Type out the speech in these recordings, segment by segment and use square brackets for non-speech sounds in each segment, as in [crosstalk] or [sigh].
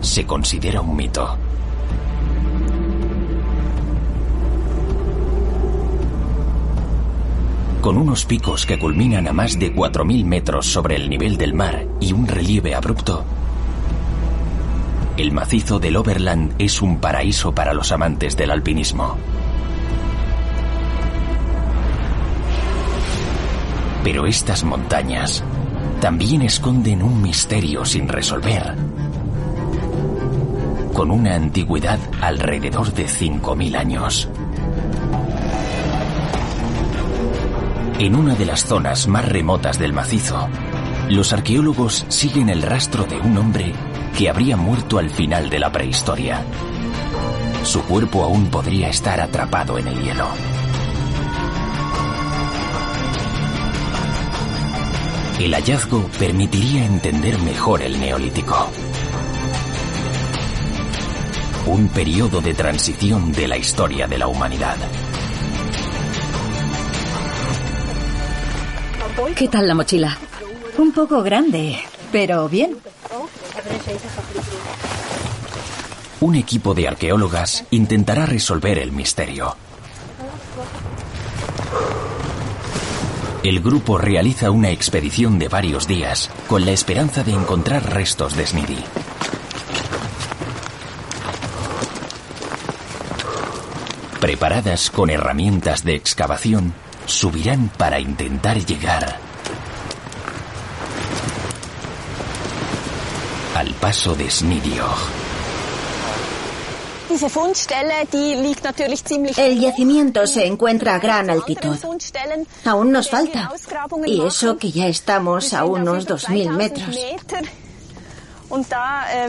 Se considera un mito. Con unos picos que culminan a más de 4.000 metros sobre el nivel del mar y un relieve abrupto, el macizo del Overland es un paraíso para los amantes del alpinismo. Pero estas montañas también esconden un misterio sin resolver, con una antigüedad alrededor de 5.000 años. En una de las zonas más remotas del macizo, los arqueólogos siguen el rastro de un hombre que habría muerto al final de la prehistoria. Su cuerpo aún podría estar atrapado en el hielo. El hallazgo permitiría entender mejor el neolítico. Un periodo de transición de la historia de la humanidad. ¿Qué tal la mochila? Un poco grande, pero bien. Un equipo de arqueólogas intentará resolver el misterio. El grupo realiza una expedición de varios días con la esperanza de encontrar restos de Sneedy. Preparadas con herramientas de excavación, subirán para intentar llegar al paso de Snidiog. El yacimiento se encuentra a gran altitud. Aún nos falta. Y eso que ya estamos a unos 2.000 metros.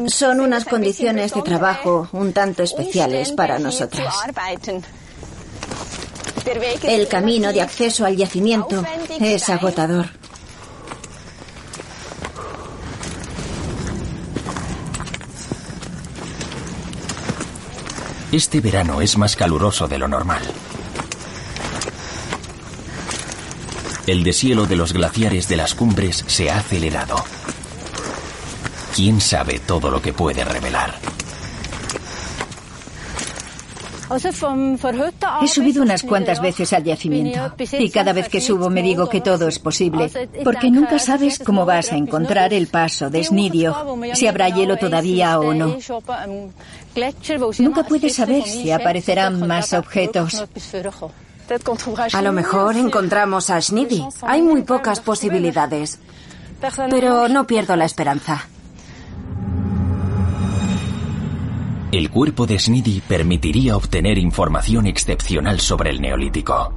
Son unas condiciones de trabajo un tanto especiales para nosotras. El camino de acceso al yacimiento es agotador. Este verano es más caluroso de lo normal. El deshielo de los glaciares de las cumbres se ha acelerado. ¿Quién sabe todo lo que puede revelar? He subido unas cuantas veces al yacimiento y cada vez que subo me digo que todo es posible, porque nunca sabes cómo vas a encontrar el paso de Snidio, si habrá hielo todavía o no. Nunca puedes saber si aparecerán más objetos. A lo mejor encontramos a Snidi. Hay muy pocas posibilidades. Pero no pierdo la esperanza. El cuerpo de Sneedy permitiría obtener información excepcional sobre el neolítico.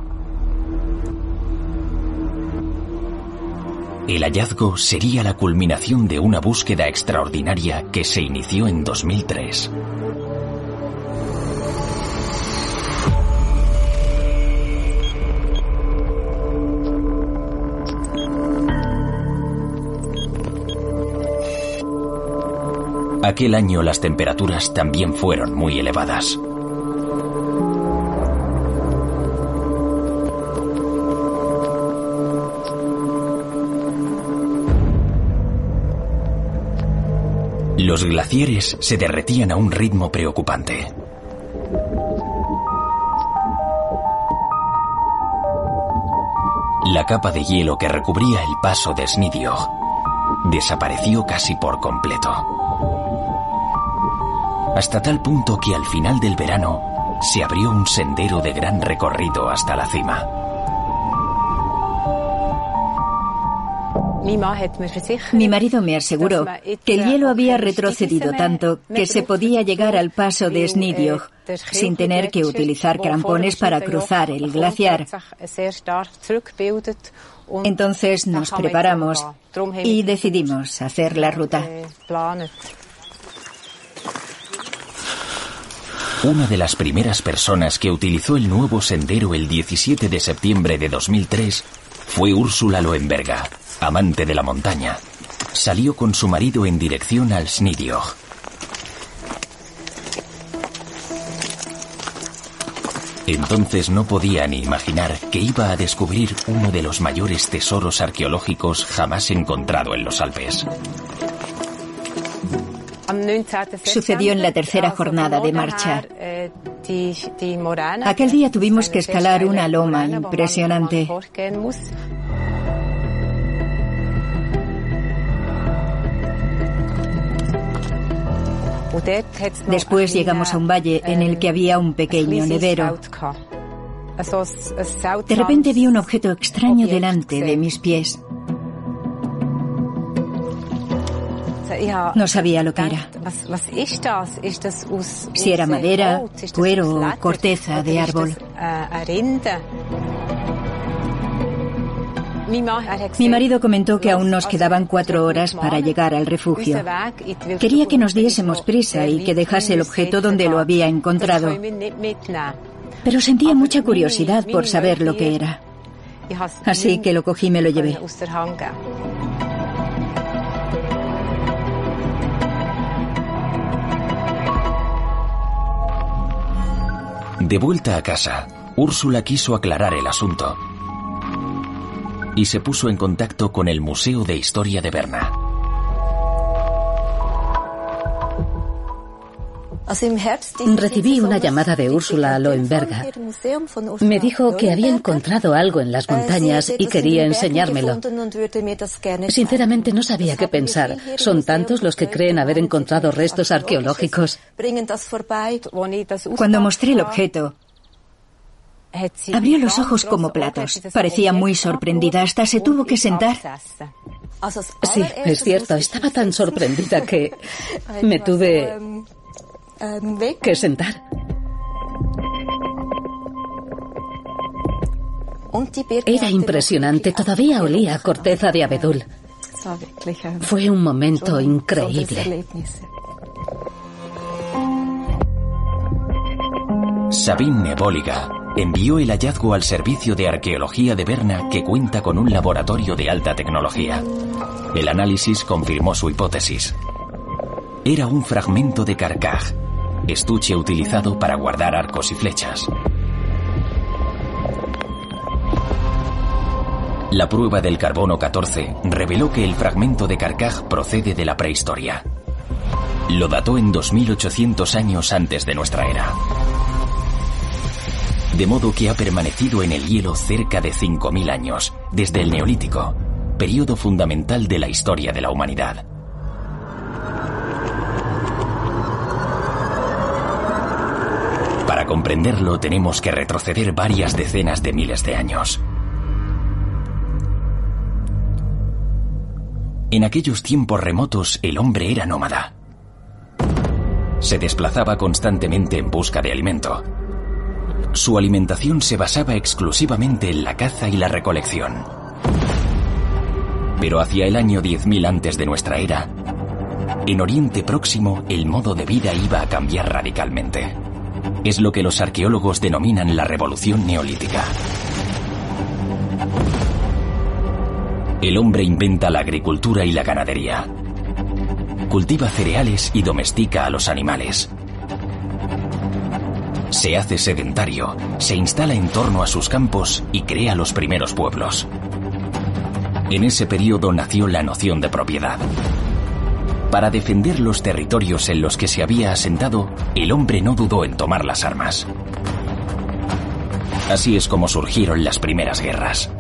El hallazgo sería la culminación de una búsqueda extraordinaria que se inició en 2003. Aquel año las temperaturas también fueron muy elevadas. Los glaciares se derretían a un ritmo preocupante. La capa de hielo que recubría el paso de Snidiog desapareció casi por completo. Hasta tal punto que al final del verano se abrió un sendero de gran recorrido hasta la cima. Mi marido me aseguró que el hielo había retrocedido tanto que se podía llegar al paso de Snidiog sin tener que utilizar crampones para cruzar el glaciar. Entonces nos preparamos y decidimos hacer la ruta. Una de las primeras personas que utilizó el nuevo sendero el 17 de septiembre de 2003 Fue Úrsula Loenberga, amante de la montaña. Salió con su marido en dirección al Snidiog. Entonces no podía ni imaginar que iba a descubrir uno de los mayores tesoros arqueológicos jamás encontrado en los Alpes. Sucedió en la tercera jornada de marcha. Aquel día tuvimos que escalar una loma impresionante. Después llegamos a un valle en el que había un pequeño nevero. De repente vi un objeto extraño delante de mis pies. No sabía lo que era. Si era madera, cuero o corteza de árbol. Mi marido comentó que aún nos quedaban cuatro horas para llegar al refugio. Quería que nos diésemos prisa y que dejase el objeto donde lo había encontrado. Pero sentía mucha curiosidad por saber lo que era. Así que lo cogí y me lo llevé. De vuelta a casa, Úrsula quiso aclarar el asunto y se puso en contacto con el Museo de Historia de Berna. Recibí una llamada de Úrsula Loenberga. Me dijo que había encontrado algo en las montañas y quería enseñármelo. Sinceramente no sabía qué pensar. Son tantos los que creen haber encontrado restos arqueológicos. Cuando mostré el objeto, Abrió los ojos como platos. Parecía muy sorprendida. Hasta se tuvo que sentar. Sí, es cierto. Estaba tan sorprendida que me tuve que sentar. Era impresionante. Todavía olía a corteza de abedul. Fue un momento increíble. Sabine Nebóliga envió el hallazgo al Servicio de Arqueología de Berna que cuenta con un laboratorio de alta tecnología. El análisis confirmó su hipótesis. Era un fragmento de carcaj, estuche utilizado para guardar arcos y flechas. La prueba del carbono 14 reveló que el fragmento de carcaj procede de la prehistoria. Lo dató en 2800 años antes de nuestra era de modo que ha permanecido en el hielo cerca de 5.000 años, desde el Neolítico, periodo fundamental de la historia de la humanidad. Comprenderlo tenemos que retroceder varias decenas de miles de años. En aquellos tiempos remotos el hombre era nómada. Se desplazaba constantemente en busca de alimento su alimentación se basaba exclusivamente en la caza y la recolección. Pero hacia el año 10.000 antes de nuestra era, en Oriente Próximo el modo de vida iba a cambiar radicalmente. Es lo que los arqueólogos denominan la revolución neolítica. El hombre inventa la agricultura y la ganadería. Cultiva cereales y domestica a los animales se hace sedentario, se instala en torno a sus campos y crea los primeros pueblos. En ese periodo nació la noción de propiedad. Para defender los territorios en los que se había asentado, el hombre no dudó en tomar las armas. Así es como surgieron las primeras guerras.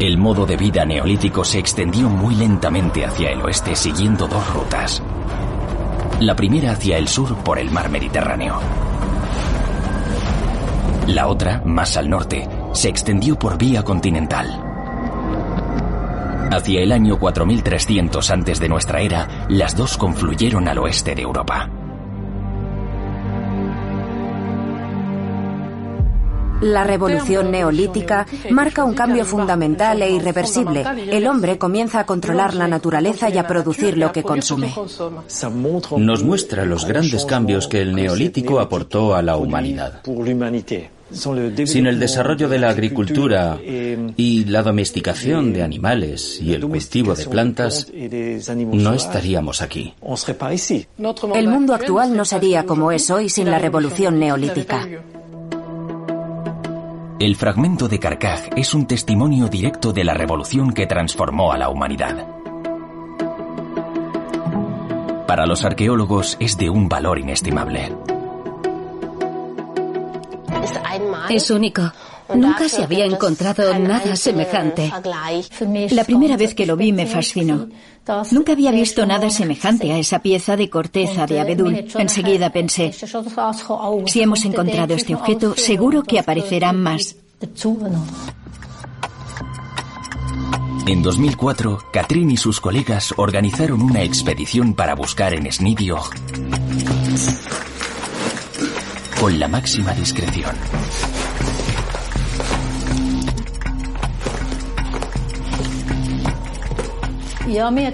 El modo de vida neolítico se extendió muy lentamente hacia el oeste siguiendo dos rutas la primera hacia el sur por el mar Mediterráneo. La otra, más al norte, se extendió por vía continental. Hacia el año 4300 antes de nuestra era, las dos confluyeron al oeste de Europa. La revolución neolítica marca un cambio fundamental e irreversible. El hombre comienza a controlar la naturaleza y a producir lo que consume. Nos muestra los grandes cambios que el neolítico aportó a la humanidad. Sin el desarrollo de la agricultura y la domesticación de animales y el cultivo de plantas, no estaríamos aquí. El mundo actual no sería como es hoy sin la revolución neolítica. El fragmento de Carcaj es un testimonio directo de la revolución que transformó a la humanidad. Para los arqueólogos es de un valor inestimable. Es único. Nunca se había encontrado nada semejante. La primera vez que lo vi me fascinó. Nunca había visto nada semejante a esa pieza de corteza de abedul. Enseguida pensé, si hemos encontrado este objeto, seguro que aparecerán más. En 2004, Catherine y sus colegas organizaron una expedición para buscar en Snidio con la máxima discreción.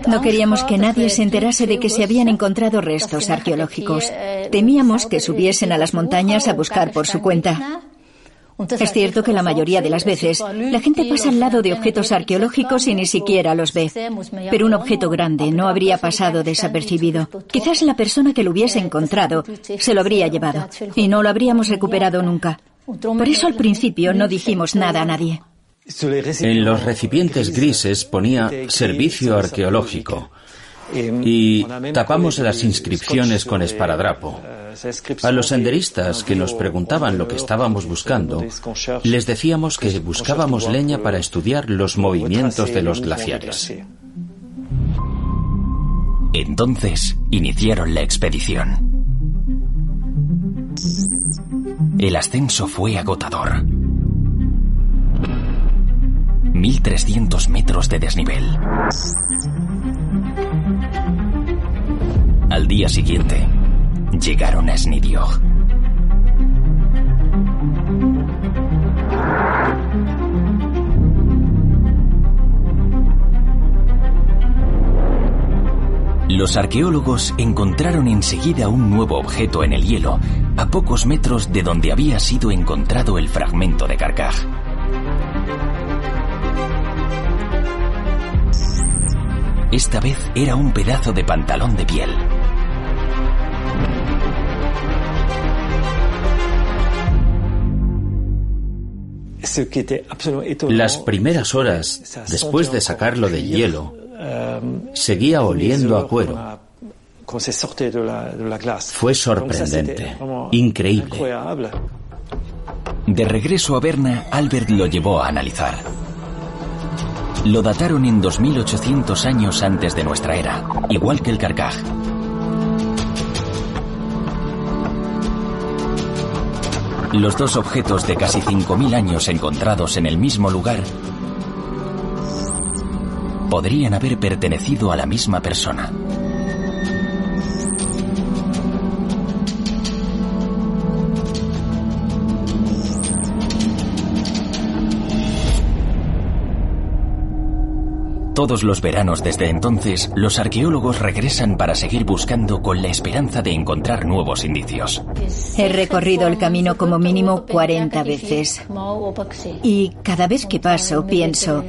No queríamos que nadie se enterase de que se habían encontrado restos arqueológicos. Temíamos que subiesen a las montañas a buscar por su cuenta. Es cierto que la mayoría de las veces la gente pasa al lado de objetos arqueológicos y ni siquiera los ve. Pero un objeto grande no habría pasado desapercibido. Quizás la persona que lo hubiese encontrado se lo habría llevado y no lo habríamos recuperado nunca. Por eso al principio no dijimos nada a nadie. En los recipientes grises ponía servicio arqueológico y tapamos las inscripciones con esparadrapo. A los senderistas que nos preguntaban lo que estábamos buscando, les decíamos que buscábamos leña para estudiar los movimientos de los glaciares. Entonces iniciaron la expedición. El ascenso fue agotador. 1.300 metros de desnivel. Al día siguiente, llegaron a Snidiog. Los arqueólogos encontraron enseguida un nuevo objeto en el hielo, a pocos metros de donde había sido encontrado el fragmento de Carcaj. Esta vez era un pedazo de pantalón de piel. Las primeras horas después de sacarlo del hielo, seguía oliendo a cuero. Fue sorprendente, increíble. De regreso a Berna, Albert lo llevó a analizar. Lo dataron en 2800 años antes de nuestra era, igual que el Carcaj. Los dos objetos de casi 5.000 años encontrados en el mismo lugar podrían haber pertenecido a la misma persona. Todos los veranos desde entonces, los arqueólogos regresan para seguir buscando con la esperanza de encontrar nuevos indicios. He recorrido el camino como mínimo 40 veces. Y cada vez que paso pienso,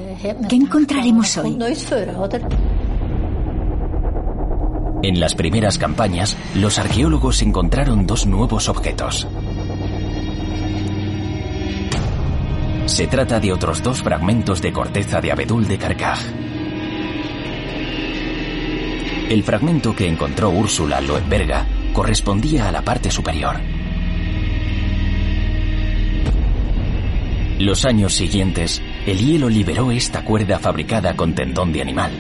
¿qué encontraremos hoy? En las primeras campañas, los arqueólogos encontraron dos nuevos objetos. Se trata de otros dos fragmentos de corteza de abedul de Carcaj. El fragmento que encontró Úrsula Loenberga correspondía a la parte superior. Los años siguientes, el hielo liberó esta cuerda fabricada con tendón de animal.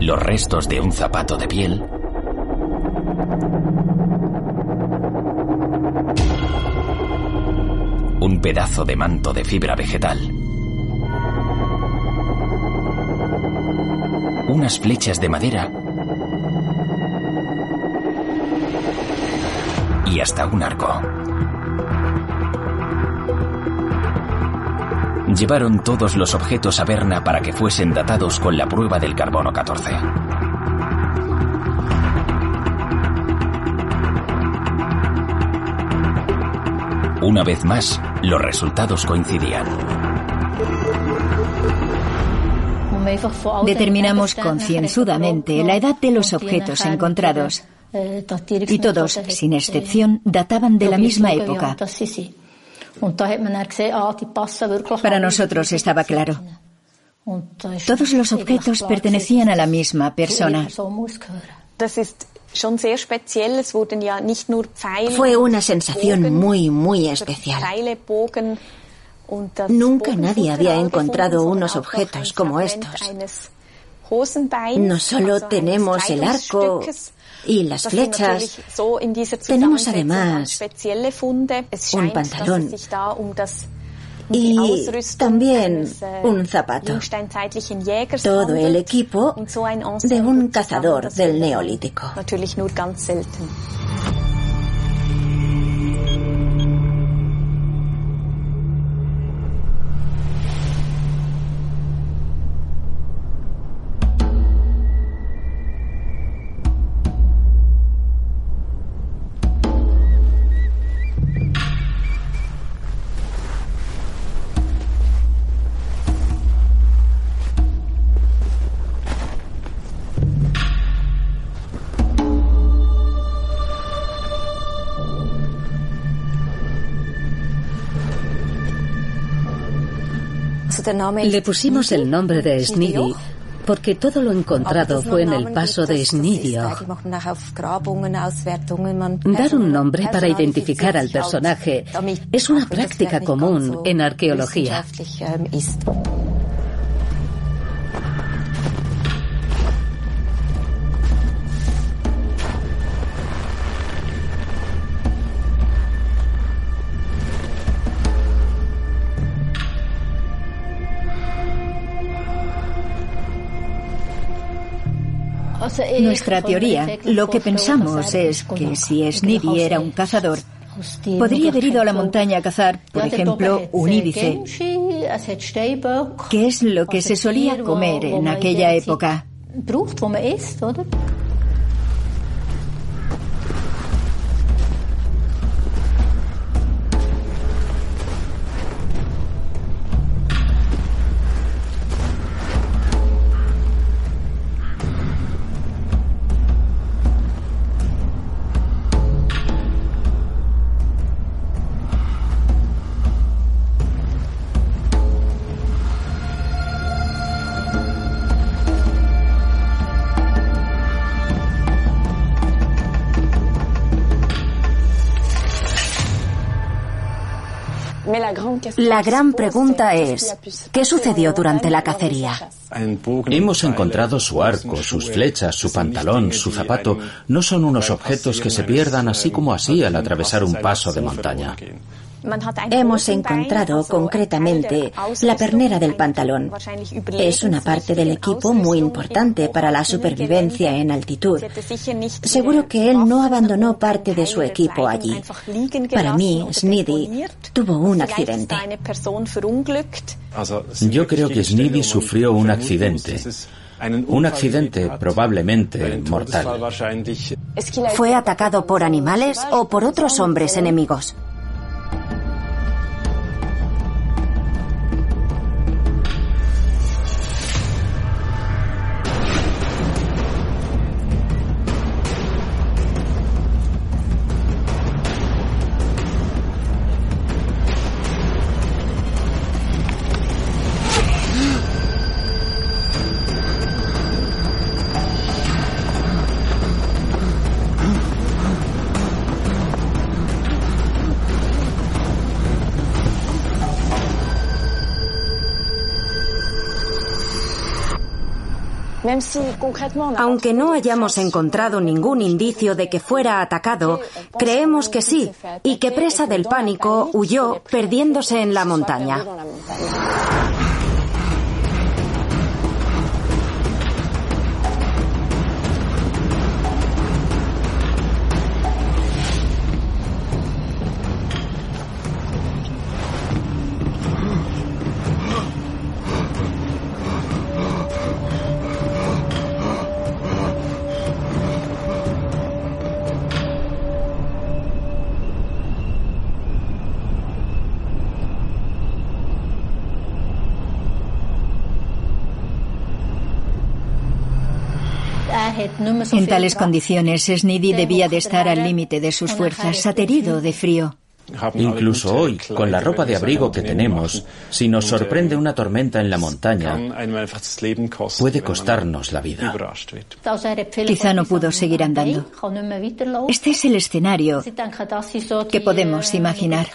Los restos de un zapato de piel un pedazo de manto de fibra vegetal unas flechas de madera y hasta un arco. Llevaron todos los objetos a Berna para que fuesen datados con la prueba del carbono 14. Una vez más, los resultados coincidían. Determinamos concienzudamente la edad de los objetos encontrados y todos, sin excepción, databan de la misma época. Para nosotros estaba claro. Todos los objetos pertenecían a la misma persona. Fue una sensación muy, muy especial. Nunca nadie había encontrado unos objetos como estos. No solo tenemos el arco y las flechas, tenemos además un pantalón y también un zapato. Todo el equipo de un cazador del neolítico. Le pusimos el nombre de Snidi porque todo lo encontrado fue en el paso de Snidiog. Dar un nombre para identificar al personaje es una práctica común en arqueología. Nuestra teoría, lo que pensamos es que si Snidy era un cazador, podría haber ido a la montaña a cazar, por ejemplo, un íbice, que es lo que se solía comer en aquella época. La gran pregunta es, ¿qué sucedió durante la cacería? Hemos encontrado su arco, sus flechas, su pantalón, su zapato. No son unos objetos que se pierdan así como así al atravesar un paso de montaña. Hemos encontrado concretamente la pernera del pantalón. Es una parte del equipo muy importante para la supervivencia en altitud. Seguro que él no abandonó parte de su equipo allí. Para mí, Sneedy tuvo un accidente. Yo creo que Sneedy sufrió un accidente. Un accidente probablemente mortal. ¿Fue atacado por animales o por otros hombres enemigos? Aunque no hayamos encontrado ningún indicio de que fuera atacado, creemos que sí, y que presa del pánico huyó perdiéndose en la montaña. En tales condiciones, Sniddy debía de estar al límite de sus fuerzas, aterido de frío. Incluso hoy, con la ropa de abrigo que tenemos, si nos sorprende una tormenta en la montaña, puede costarnos la vida. Quizá no pudo seguir andando. Este es el escenario que podemos imaginar.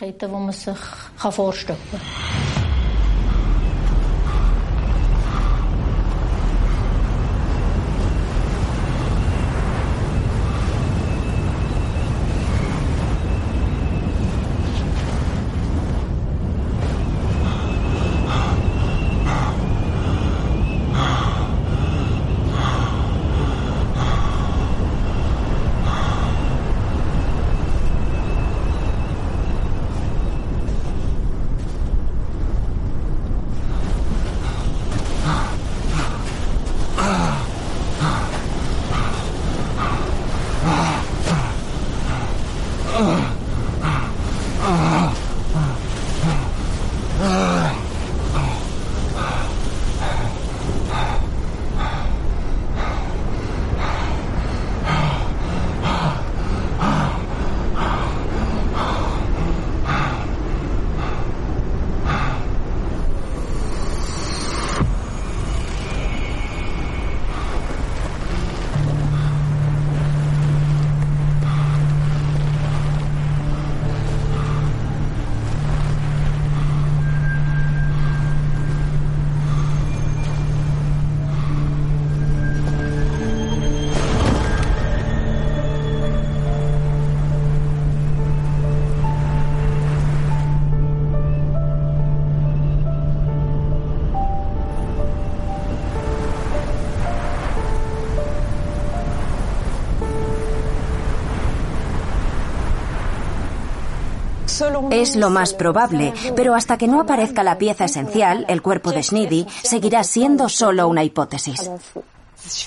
Es lo más probable, pero hasta que no aparezca la pieza esencial, el cuerpo de Sniddy seguirá siendo solo una hipótesis.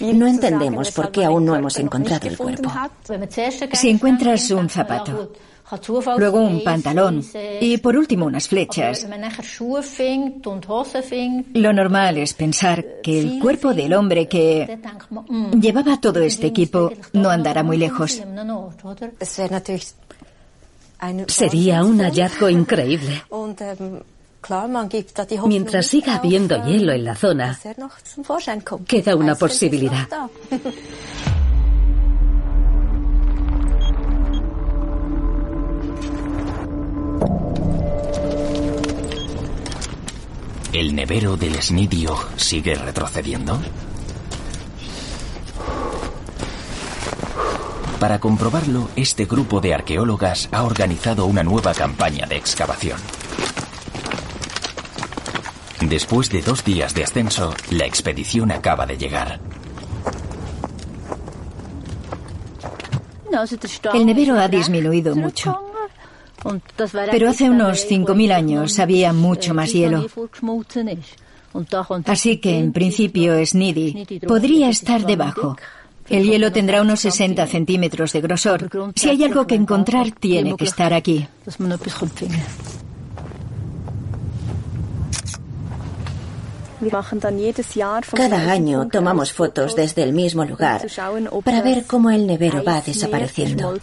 No entendemos por qué aún no hemos encontrado el cuerpo. Si encuentras un zapato, luego un pantalón y por último unas flechas, lo normal es pensar que el cuerpo del hombre que llevaba todo este equipo no andará muy lejos. Sería un hallazgo increíble. [laughs] Mientras siga habiendo hielo en la zona, queda una posibilidad. [laughs] ¿El nevero del Snidio sigue retrocediendo? Para comprobarlo, este grupo de arqueólogas ha organizado una nueva campaña de excavación. Después de dos días de ascenso, la expedición acaba de llegar. El nevero ha disminuido mucho. Pero hace unos 5.000 años había mucho más hielo. Así que, en principio, Sniddy podría estar debajo. El hielo tendrá unos 60 centímetros de grosor. Si hay algo que encontrar, tiene que estar aquí. Cada año tomamos fotos desde el mismo lugar para ver cómo el nevero va desapareciendo.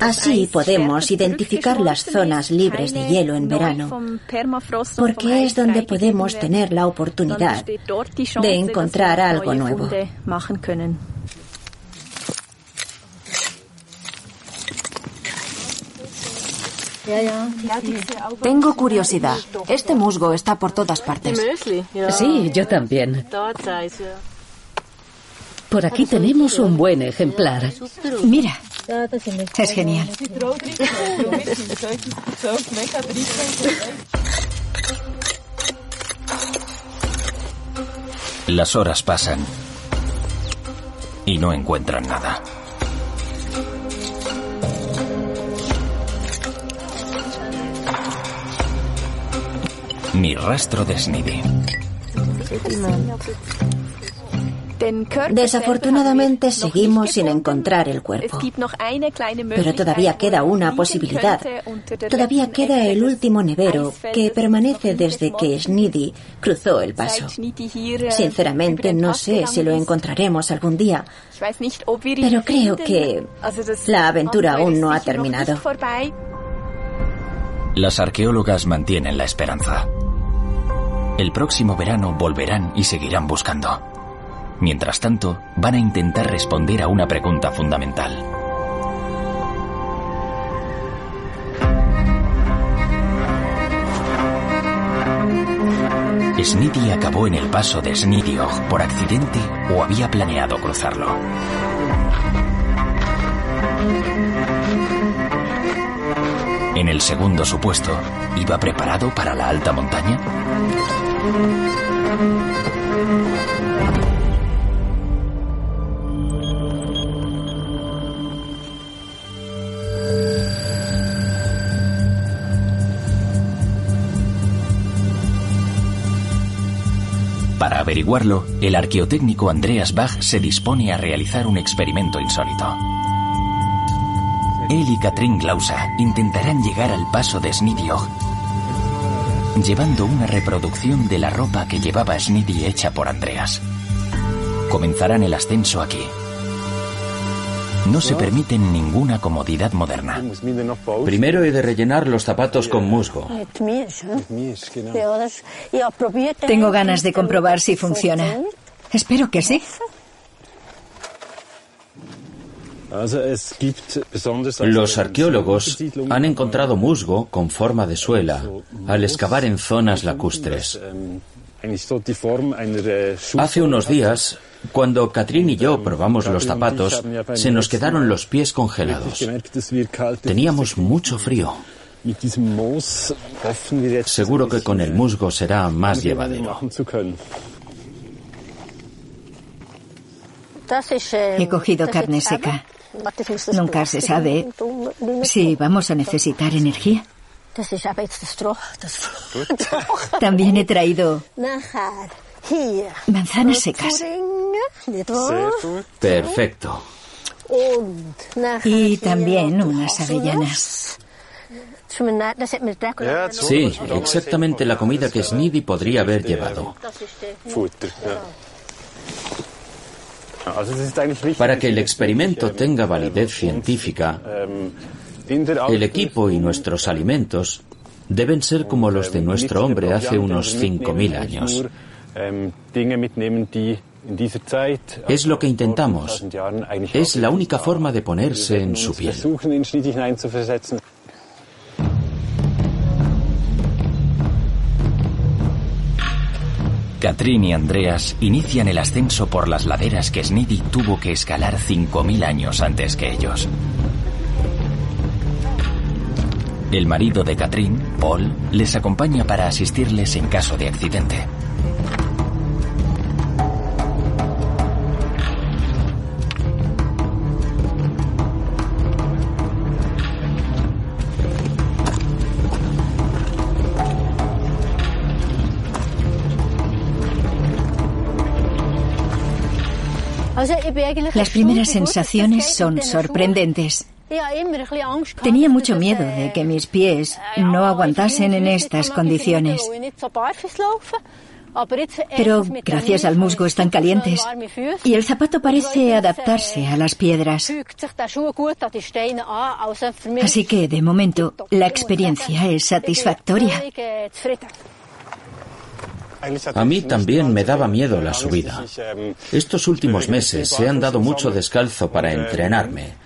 Así podemos identificar las zonas libres de hielo en verano, porque es donde podemos tener la oportunidad de encontrar algo nuevo. Tengo curiosidad. Este musgo está por todas partes. Sí, yo también. Por aquí tenemos un buen ejemplar. Mira, es genial. Las horas pasan y no encuentran nada. Ni rastro de Sniddy. Desafortunadamente seguimos sin encontrar el cuerpo. Pero todavía queda una posibilidad. Todavía queda el último nevero que permanece desde que Sniddy cruzó el paso. Sinceramente no sé si lo encontraremos algún día, pero creo que la aventura aún no ha terminado. Las arqueólogas mantienen la esperanza. El próximo verano volverán y seguirán buscando. Mientras tanto, van a intentar responder a una pregunta fundamental. ¿Sniddy acabó en el paso de Snidiog por accidente o había planeado cruzarlo? En el segundo supuesto, ¿iba preparado para la alta montaña? Averiguarlo, el arqueotécnico Andreas Bach se dispone a realizar un experimento insólito. Él y Katrin Glausa intentarán llegar al paso de Snidiog, llevando una reproducción de la ropa que llevaba Sniddy hecha por Andreas. Comenzarán el ascenso aquí. No se permiten ninguna comodidad moderna. Primero he de rellenar los zapatos con musgo. Tengo ganas de comprobar si funciona. Espero que sí. Los arqueólogos han encontrado musgo con forma de suela al excavar en zonas lacustres. Hace unos días, cuando Catrín y yo probamos los zapatos, se nos quedaron los pies congelados. Teníamos mucho frío. Seguro que con el musgo será más llevadero. He cogido carne seca. Nunca se sabe si vamos a necesitar energía. [laughs] También he traído manzanas secas. Perfecto. Y también unas avellanas. Sí, exactamente la comida que Sniddy podría haber llevado. Para que el experimento tenga validez científica, el equipo y nuestros alimentos deben ser como los de nuestro hombre hace unos 5.000 años. Es lo que intentamos. Es la única forma de ponerse en su piel. Catrín y Andreas inician el ascenso por las laderas que Sniddy tuvo que escalar 5.000 años antes que ellos. El marido de Catrín, Paul, les acompaña para asistirles en caso de accidente. Las primeras sensaciones son sorprendentes. Tenía mucho miedo de que mis pies no aguantasen en estas condiciones. Pero gracias al musgo están calientes y el zapato parece adaptarse a las piedras. Así que, de momento, la experiencia es satisfactoria. A mí también me daba miedo la subida. Estos últimos meses se han dado mucho descalzo para entrenarme.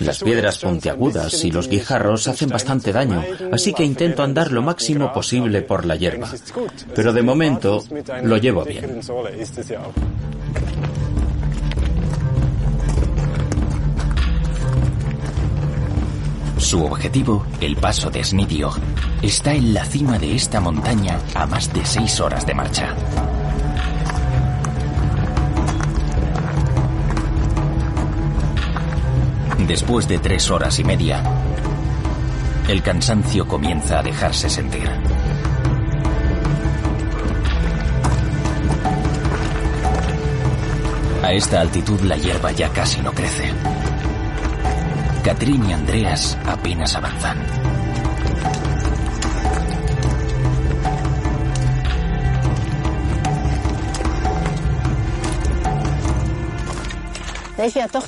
Las piedras puntiagudas y los guijarros hacen bastante daño, así que intento andar lo máximo posible por la hierba. Pero de momento lo llevo bien. Su objetivo, el paso de Snidiog, está en la cima de esta montaña a más de seis horas de marcha. Después de tres horas y media, el cansancio comienza a dejarse sentir. A esta altitud la hierba ya casi no crece. Catrín y Andreas apenas avanzan.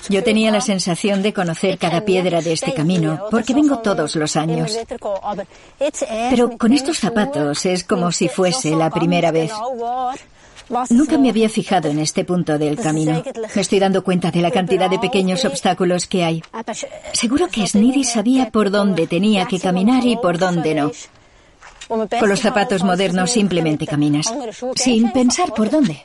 Yo tenía la sensación de conocer cada piedra de este camino, porque vengo todos los años. Pero con estos zapatos es como si fuese la primera vez. Nunca me había fijado en este punto del camino. Me estoy dando cuenta de la cantidad de pequeños obstáculos que hay. Seguro que Sneedy sabía por dónde tenía que caminar y por dónde no. Con los zapatos modernos simplemente caminas, sin pensar por dónde.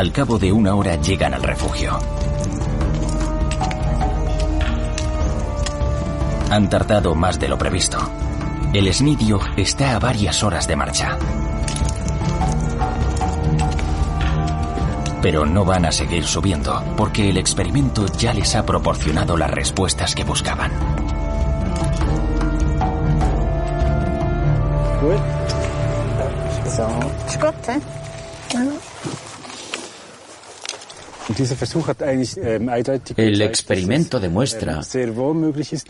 Al cabo de una hora llegan al refugio. Han tardado más de lo previsto. El Snidio está a varias horas de marcha. Pero no van a seguir subiendo, porque el experimento ya les ha proporcionado las respuestas que buscaban. Ähm, El experimento demuestra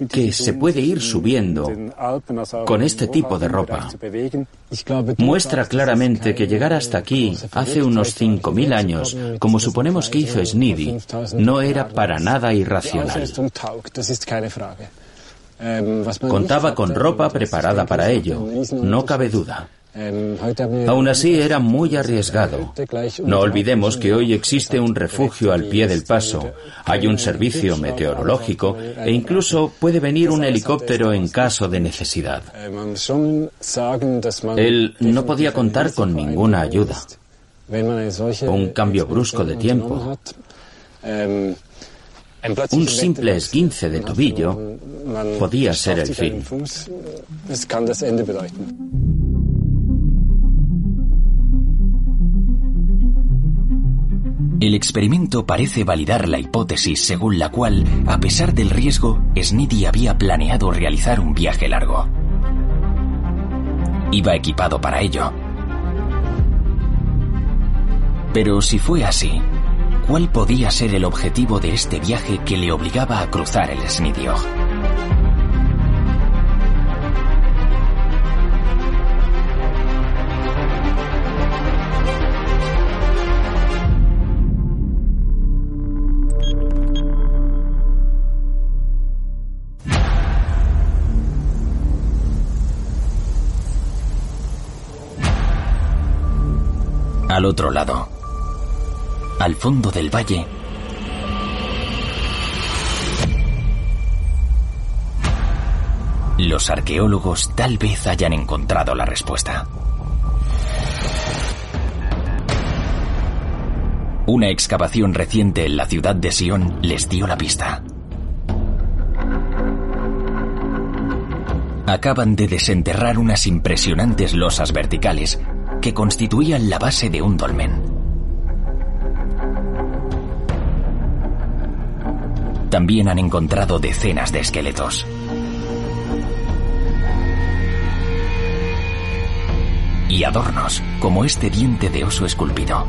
que se puede ir subiendo con este tipo de ropa. Muestra claramente que llegar hasta aquí hace unos 5.000 años, como suponemos que hizo Sneedy, no era para nada irracional. Contaba con ropa preparada para ello, no cabe duda. Aún así era muy arriesgado. No olvidemos que hoy existe un refugio al pie del paso, hay un servicio meteorológico e incluso puede venir un helicóptero en caso de necesidad. Él no podía contar con ninguna ayuda. Un cambio brusco de tiempo. Un simple esguince de tobillo podía ser el fin. El experimento parece validar la hipótesis según la cual, a pesar del riesgo, Sneedy había planeado realizar un viaje largo. Iba equipado para ello. Pero si fue así, ¿cuál podía ser el objetivo de este viaje que le obligaba a cruzar el Snidio? Al otro lado, al fondo del valle, los arqueólogos tal vez hayan encontrado la respuesta. Una excavación reciente en la ciudad de Sion les dio la pista. Acaban de desenterrar unas impresionantes losas verticales que constituían la base de un dolmen. También han encontrado decenas de esqueletos. Y adornos, como este diente de oso esculpido.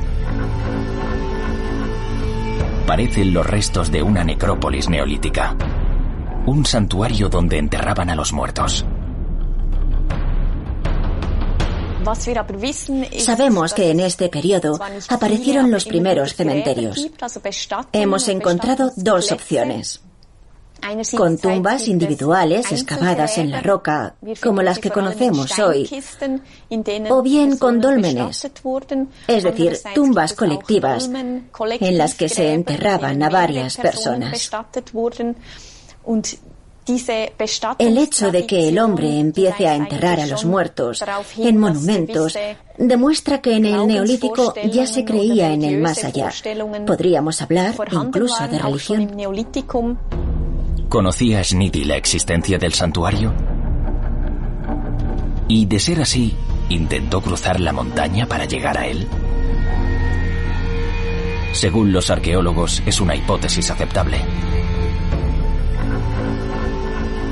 Parecen los restos de una necrópolis neolítica. Un santuario donde enterraban a los muertos. Sabemos que en este periodo aparecieron los primeros cementerios. Hemos encontrado dos opciones. Con tumbas individuales excavadas en la roca, como las que conocemos hoy, o bien con dólmenes, es decir, tumbas colectivas en las que se enterraban a varias personas. El hecho de que el hombre empiece a enterrar a los muertos en monumentos demuestra que en el neolítico ya se creía en el más allá. Podríamos hablar incluso de religión. ¿Conocía Sneedy la existencia del santuario? Y de ser así, ¿intentó cruzar la montaña para llegar a él? Según los arqueólogos, es una hipótesis aceptable.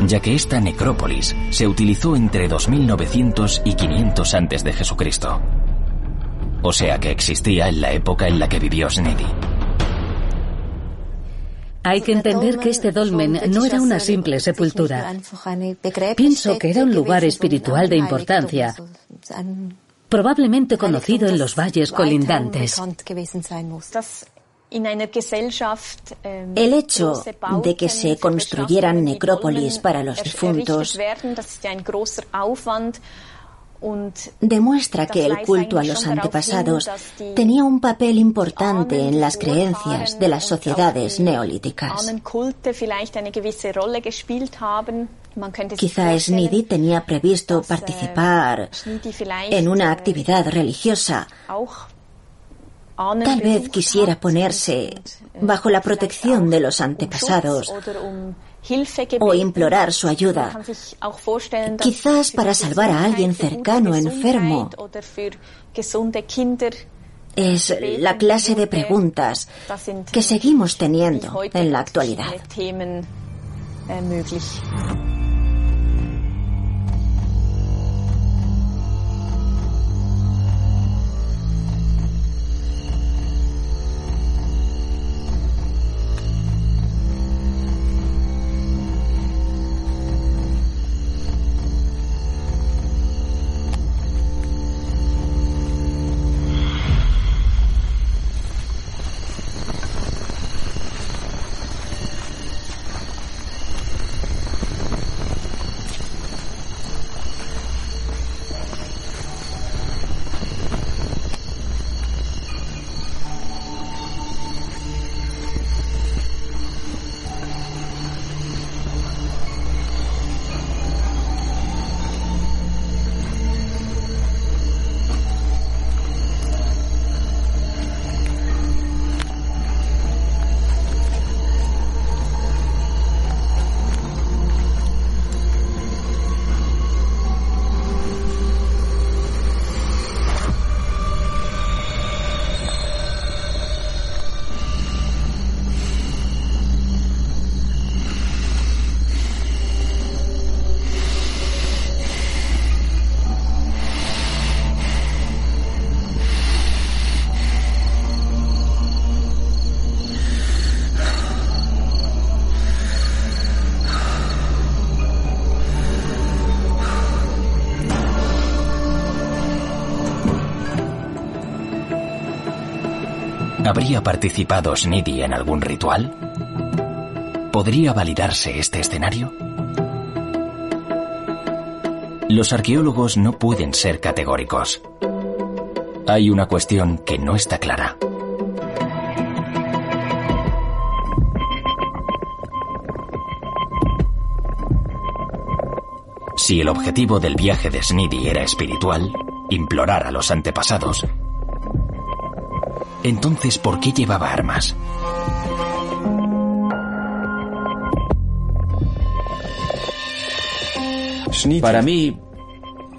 Ya que esta necrópolis se utilizó entre 2900 y 500 antes de Jesucristo. O sea que existía en la época en la que vivió Snedi. Hay que entender que este dolmen no era una simple sepultura. Pienso que era un lugar espiritual de importancia, probablemente conocido en los valles colindantes. El hecho de que se construyeran necrópolis para los difuntos demuestra que el culto a los antepasados tenía un papel importante en las creencias de las sociedades neolíticas. Quizá Snidi tenía previsto participar en una actividad religiosa. Tal vez quisiera ponerse bajo la protección de los antepasados o implorar su ayuda, quizás para salvar a alguien cercano enfermo. Es la clase de preguntas que seguimos teniendo en la actualidad. ¿Habría participado Sniddy en algún ritual? ¿Podría validarse este escenario? Los arqueólogos no pueden ser categóricos. Hay una cuestión que no está clara. Si el objetivo del viaje de Sniddy era espiritual, implorar a los antepasados, entonces, ¿por qué llevaba armas? Para mí,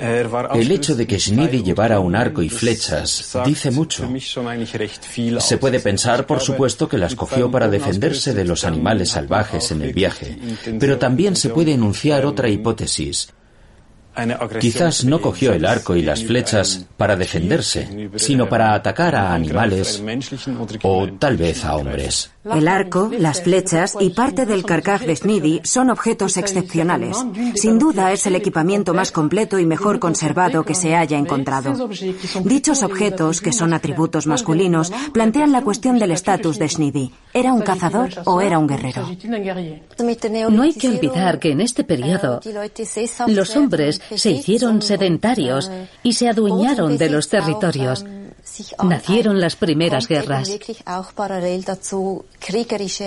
el hecho de que Schnidi llevara un arco y flechas dice mucho. Se puede pensar, por supuesto, que las cogió para defenderse de los animales salvajes en el viaje, pero también se puede enunciar otra hipótesis. Quizás no cogió el arco y las flechas para defenderse, sino para atacar a animales o tal vez a hombres. El arco, las flechas y parte del carcaj de Snidi son objetos excepcionales. Sin duda es el equipamiento más completo y mejor conservado que se haya encontrado. Dichos objetos, que son atributos masculinos, plantean la cuestión del estatus de Snidi. ¿Era un cazador o era un guerrero? No hay que olvidar que en este periodo los hombres se hicieron sedentarios y se adueñaron de los territorios. Nacieron las primeras guerras.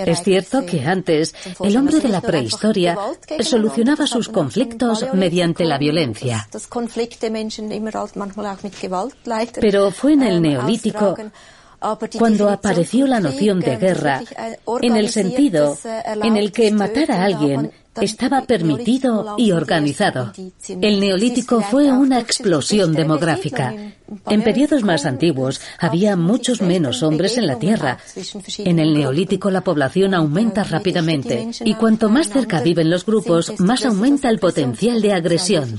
Es cierto que antes el hombre de la prehistoria solucionaba sus conflictos mediante la violencia. Pero fue en el neolítico cuando apareció la noción de guerra, en el sentido en el que matar a alguien estaba permitido y organizado. El neolítico fue una explosión demográfica. En periodos más antiguos había muchos menos hombres en la Tierra. En el neolítico la población aumenta rápidamente y cuanto más cerca viven los grupos, más aumenta el potencial de agresión.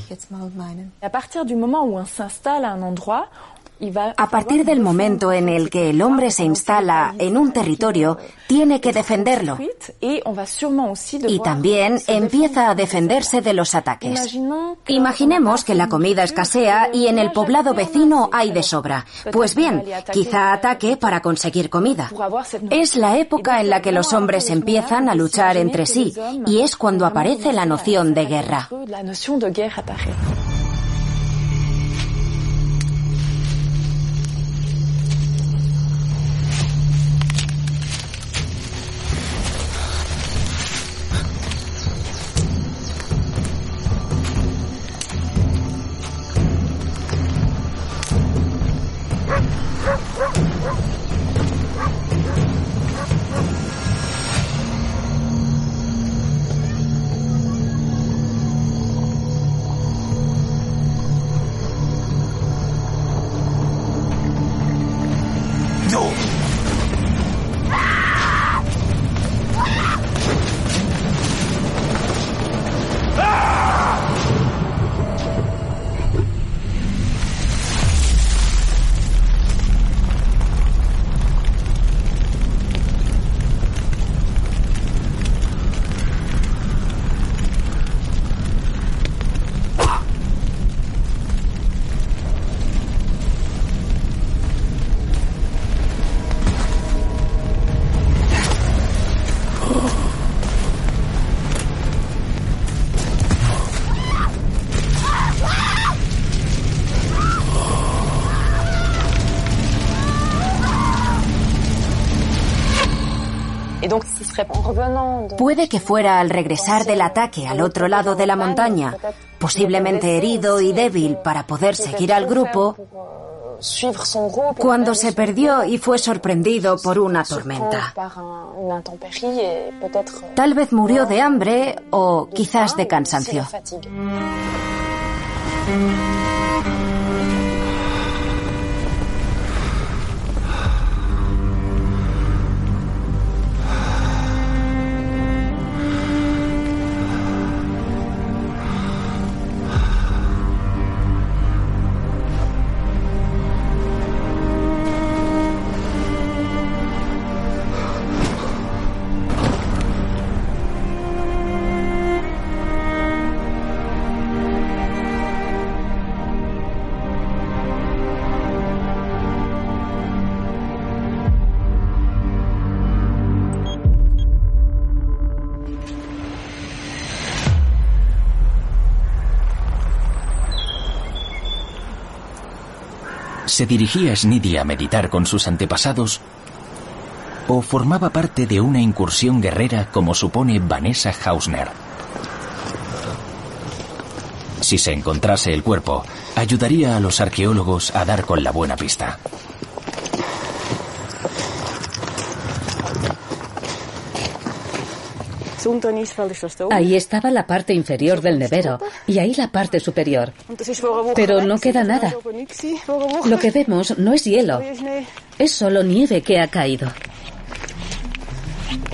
A partir del momento en el que el hombre se instala en un territorio, tiene que defenderlo. Y también empieza a defenderse de los ataques. Imaginemos que la comida escasea y en el poblado vecino hay de sobra. Pues bien, quizá ataque para conseguir comida. Es la época en la que los hombres empiezan a luchar entre sí y es cuando aparece la noción de guerra. Puede que fuera al regresar del ataque al otro lado de la montaña, posiblemente herido y débil para poder seguir al grupo, cuando se perdió y fue sorprendido por una tormenta. Tal vez murió de hambre o quizás de cansancio. ¿Se dirigía Snidy a meditar con sus antepasados? ¿O formaba parte de una incursión guerrera como supone Vanessa Hausner? Si se encontrase el cuerpo, ayudaría a los arqueólogos a dar con la buena pista. Ahí estaba la parte inferior del nevero y ahí la parte superior. Pero no queda nada. Lo que vemos no es hielo, es solo nieve que ha caído.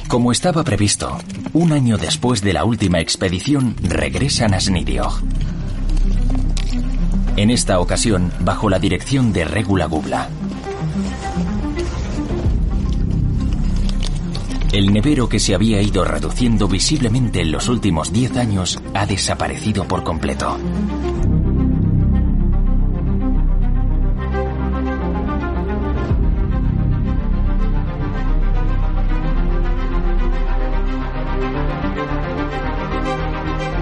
Como estaba previsto, un año después de la última expedición regresan a Snidiog. En esta ocasión, bajo la dirección de Regula Gubla. El nevero que se había ido reduciendo visiblemente en los últimos 10 años ha desaparecido por completo.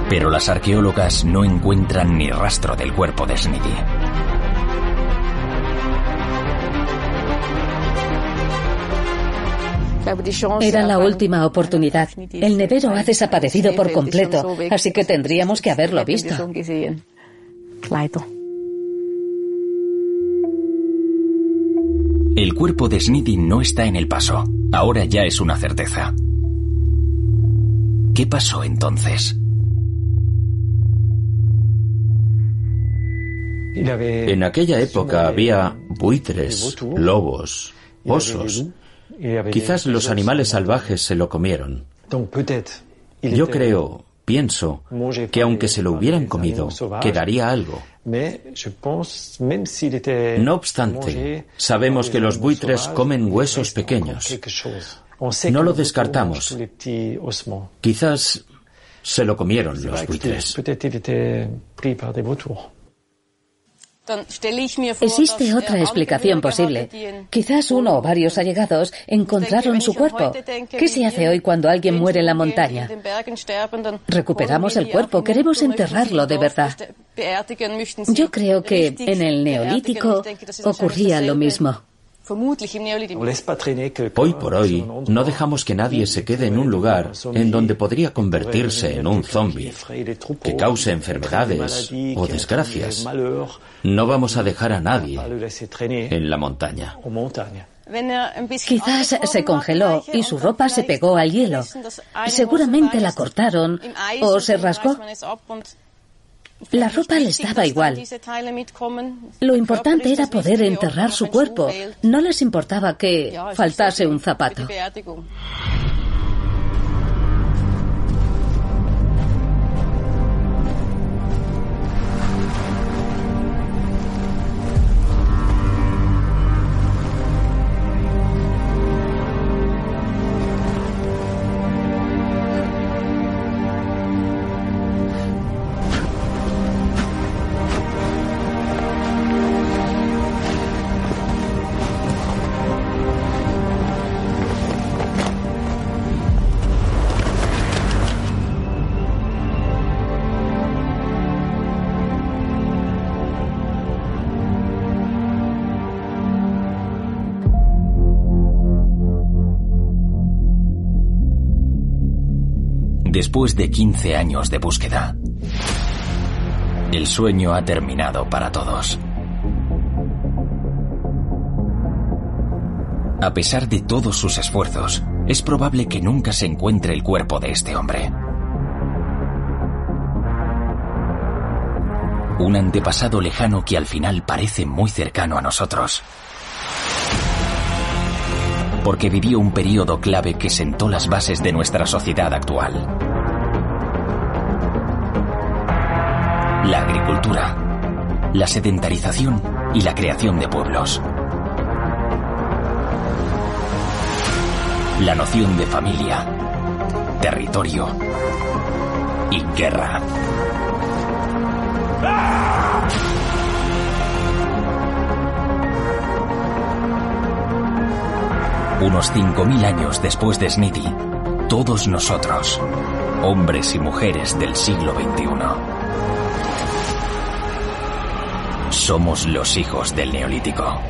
Pero las arqueólogas no encuentran ni rastro del cuerpo de Sneedy. Era la última oportunidad. El nevero ha desaparecido por completo, así que tendríamos que haberlo visto. El cuerpo de Sneedy no está en el paso. Ahora ya es una certeza. ¿Qué pasó entonces? En aquella época había buitres, lobos, osos. Quizás los animales salvajes se lo comieron. Yo creo, pienso, que aunque se lo hubieran comido, quedaría algo. No obstante, sabemos que los buitres comen huesos pequeños. No lo descartamos. Quizás se lo comieron los buitres. Existe otra explicación posible. Quizás uno o varios allegados encontraron su cuerpo. ¿Qué se hace hoy cuando alguien muere en la montaña? Recuperamos el cuerpo, queremos enterrarlo de verdad. Yo creo que en el neolítico ocurría lo mismo. Hoy por hoy no dejamos que nadie se quede en un lugar en donde podría convertirse en un zombie que cause enfermedades o desgracias. No vamos a dejar a nadie en la montaña. Quizás se congeló y su ropa se pegó al hielo. Seguramente la cortaron o se rasgó. La ropa les daba igual. Lo importante era poder enterrar su cuerpo. No les importaba que faltase un zapato. Después de 15 años de búsqueda, el sueño ha terminado para todos. A pesar de todos sus esfuerzos, es probable que nunca se encuentre el cuerpo de este hombre. Un antepasado lejano que al final parece muy cercano a nosotros porque vivió un periodo clave que sentó las bases de nuestra sociedad actual. La agricultura, la sedentarización y la creación de pueblos. La noción de familia, territorio y guerra. Unos 5.000 años después de Smithy, todos nosotros, hombres y mujeres del siglo XXI, somos los hijos del Neolítico.